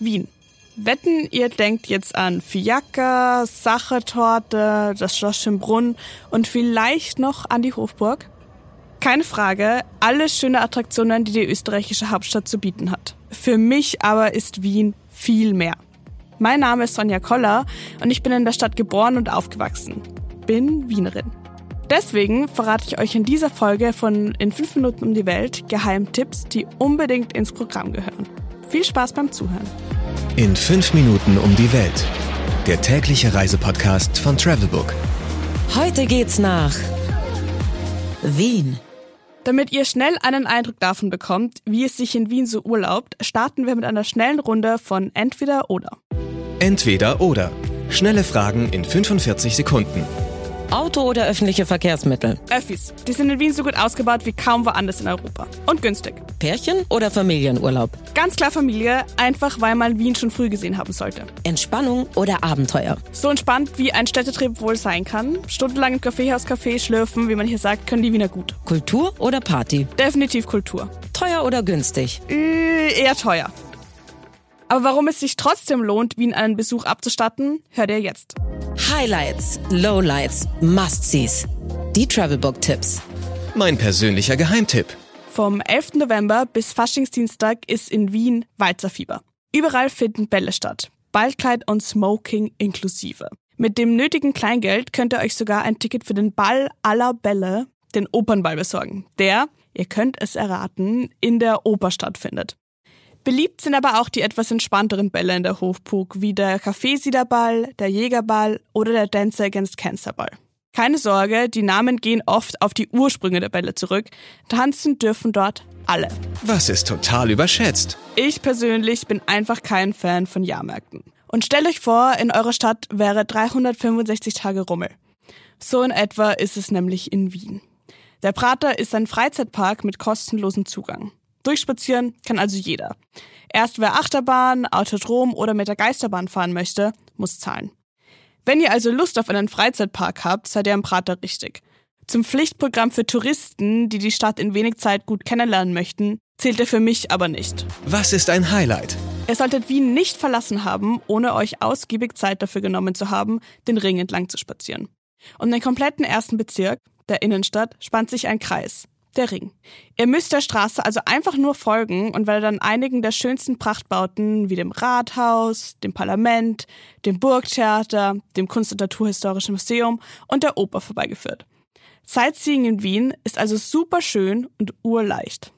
Wien. Wetten, ihr denkt jetzt an Fiaker, Sachertorte, das Schloss Schönbrunn und vielleicht noch an die Hofburg? Keine Frage, alles schöne Attraktionen, die die österreichische Hauptstadt zu bieten hat. Für mich aber ist Wien viel mehr. Mein Name ist Sonja Koller und ich bin in der Stadt geboren und aufgewachsen. Bin Wienerin. Deswegen verrate ich euch in dieser Folge von In 5 Minuten um die Welt Geheimtipps, die unbedingt ins Programm gehören. Viel Spaß beim Zuhören. In 5 Minuten um die Welt. Der tägliche Reisepodcast von Travelbook. Heute geht's nach Wien. Damit ihr schnell einen Eindruck davon bekommt, wie es sich in Wien so urlaubt, starten wir mit einer schnellen Runde von Entweder oder. Entweder oder. Schnelle Fragen in 45 Sekunden. Auto oder öffentliche Verkehrsmittel? Öffis. Die sind in Wien so gut ausgebaut wie kaum woanders in Europa. Und günstig. Pärchen oder Familienurlaub? Ganz klar Familie, einfach weil man Wien schon früh gesehen haben sollte. Entspannung oder Abenteuer? So entspannt wie ein Städtetrip wohl sein kann. Stundenlang im Kaffeehaus-Café schlürfen, wie man hier sagt, können die Wiener gut. Kultur oder Party? Definitiv Kultur. Teuer oder günstig? Äh, eher teuer. Aber warum es sich trotzdem lohnt, Wien einen Besuch abzustatten, hört ihr jetzt. Highlights, Lowlights, Must-Sees. Die Travelbook-Tipps. Mein persönlicher Geheimtipp. Vom 11. November bis Faschingsdienstag ist in Wien Walzerfieber. Überall finden Bälle statt. Ballkleid und Smoking inklusive. Mit dem nötigen Kleingeld könnt ihr euch sogar ein Ticket für den Ball aller Bälle, den Opernball, besorgen. Der, ihr könnt es erraten, in der Oper stattfindet. Beliebt sind aber auch die etwas entspannteren Bälle in der Hofburg, wie der Kaffeesiederball, der Jägerball oder der Dancer Against Cancer Ball. Keine Sorge, die Namen gehen oft auf die Ursprünge der Bälle zurück. Tanzen dürfen dort alle. Was ist total überschätzt? Ich persönlich bin einfach kein Fan von Jahrmärkten. Und stellt euch vor, in eurer Stadt wäre 365 Tage Rummel. So in etwa ist es nämlich in Wien. Der Prater ist ein Freizeitpark mit kostenlosem Zugang. Durchspazieren kann also jeder. Erst wer Achterbahn, Autodrom oder mit der Geisterbahn fahren möchte, muss zahlen. Wenn ihr also Lust auf einen Freizeitpark habt, seid ihr am Prater richtig. Zum Pflichtprogramm für Touristen, die die Stadt in wenig Zeit gut kennenlernen möchten, zählt er für mich aber nicht. Was ist ein Highlight? Ihr solltet Wien nicht verlassen haben, ohne euch ausgiebig Zeit dafür genommen zu haben, den Ring entlang zu spazieren. Um den kompletten ersten Bezirk, der Innenstadt, spannt sich ein Kreis der Ring. Ihr müsst der Straße also einfach nur folgen und werdet an einigen der schönsten Prachtbauten wie dem Rathaus, dem Parlament, dem Burgtheater, dem Kunst- und Naturhistorischen Museum und der Oper vorbeigeführt. Sightseeing in Wien ist also super schön und urleicht.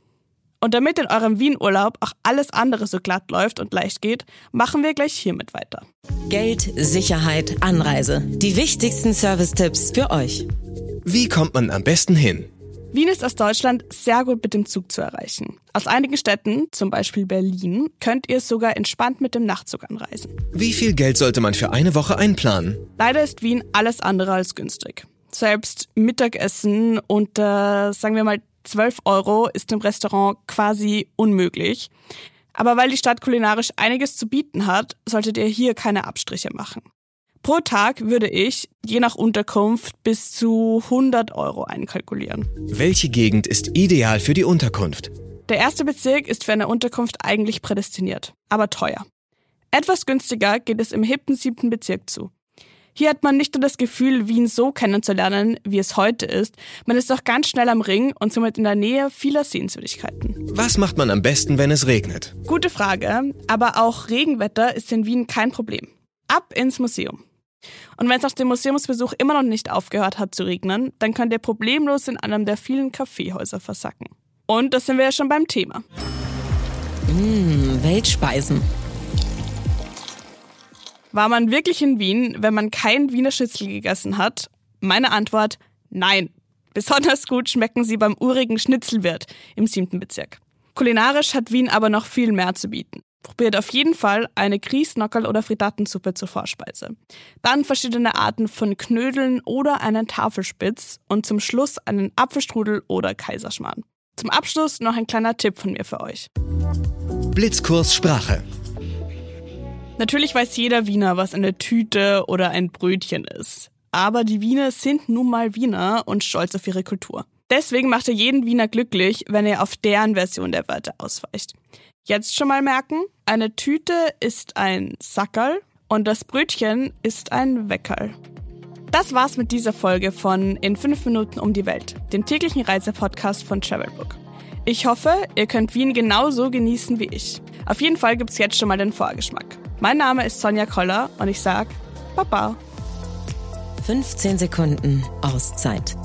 Und damit in eurem Wien-Urlaub auch alles andere so glatt läuft und leicht geht, machen wir gleich hiermit weiter. Geld, Sicherheit, Anreise. Die wichtigsten Service-Tipps für euch. Wie kommt man am besten hin? Wien ist aus Deutschland sehr gut mit dem Zug zu erreichen. Aus einigen Städten, zum Beispiel Berlin, könnt ihr sogar entspannt mit dem Nachtzug anreisen. Wie viel Geld sollte man für eine Woche einplanen? Leider ist Wien alles andere als günstig. Selbst Mittagessen unter, sagen wir mal, 12 Euro ist im Restaurant quasi unmöglich. Aber weil die Stadt kulinarisch einiges zu bieten hat, solltet ihr hier keine Abstriche machen. Pro Tag würde ich, je nach Unterkunft, bis zu 100 Euro einkalkulieren. Welche Gegend ist ideal für die Unterkunft? Der erste Bezirk ist für eine Unterkunft eigentlich prädestiniert, aber teuer. Etwas günstiger geht es im hippen siebten Bezirk zu. Hier hat man nicht nur das Gefühl, Wien so kennenzulernen, wie es heute ist, man ist auch ganz schnell am Ring und somit in der Nähe vieler Sehenswürdigkeiten. Was macht man am besten, wenn es regnet? Gute Frage, aber auch Regenwetter ist in Wien kein Problem. Ab ins Museum. Und wenn es nach dem Museumsbesuch immer noch nicht aufgehört hat zu regnen, dann könnt ihr problemlos in einem der vielen Kaffeehäuser versacken. Und das sind wir ja schon beim Thema. Mmh, Weltspeisen. War man wirklich in Wien, wenn man kein Wiener Schnitzel gegessen hat? Meine Antwort, nein. Besonders gut schmecken sie beim urigen Schnitzelwirt im siebten Bezirk. Kulinarisch hat Wien aber noch viel mehr zu bieten. Probiert auf jeden Fall eine Grießnockerl oder Frittatensuppe zur Vorspeise. Dann verschiedene Arten von Knödeln oder einen Tafelspitz und zum Schluss einen Apfelstrudel oder Kaiserschmarrn. Zum Abschluss noch ein kleiner Tipp von mir für euch. Blitzkurs Sprache. Natürlich weiß jeder Wiener, was eine Tüte oder ein Brötchen ist. Aber die Wiener sind nun mal Wiener und stolz auf ihre Kultur. Deswegen macht er jeden Wiener glücklich, wenn er auf deren Version der Wörter ausweicht. Jetzt schon mal merken, eine Tüte ist ein Sackerl und das Brötchen ist ein Weckerl. Das war's mit dieser Folge von In 5 Minuten um die Welt, dem täglichen Reisepodcast von Travelbook. Ich hoffe, ihr könnt Wien genauso genießen wie ich. Auf jeden Fall gibt's jetzt schon mal den Vorgeschmack. Mein Name ist Sonja Koller und ich sag Baba. 15 Sekunden Auszeit